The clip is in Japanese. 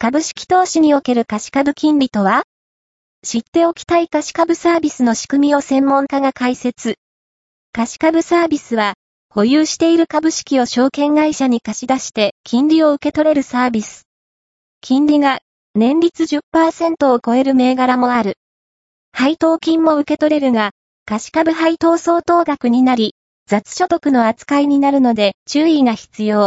株式投資における貸株金利とは？知っておきたい貸株サービスの仕組みを専門家が解説。貸株サービスは、保有している株式を証券会社に貸し出して金利を受け取れるサービス。金利が年率10%を超える銘柄もある。配当金も受け取れるが、貸株配当相当額になり、雑所得の扱いになるので注意が必要。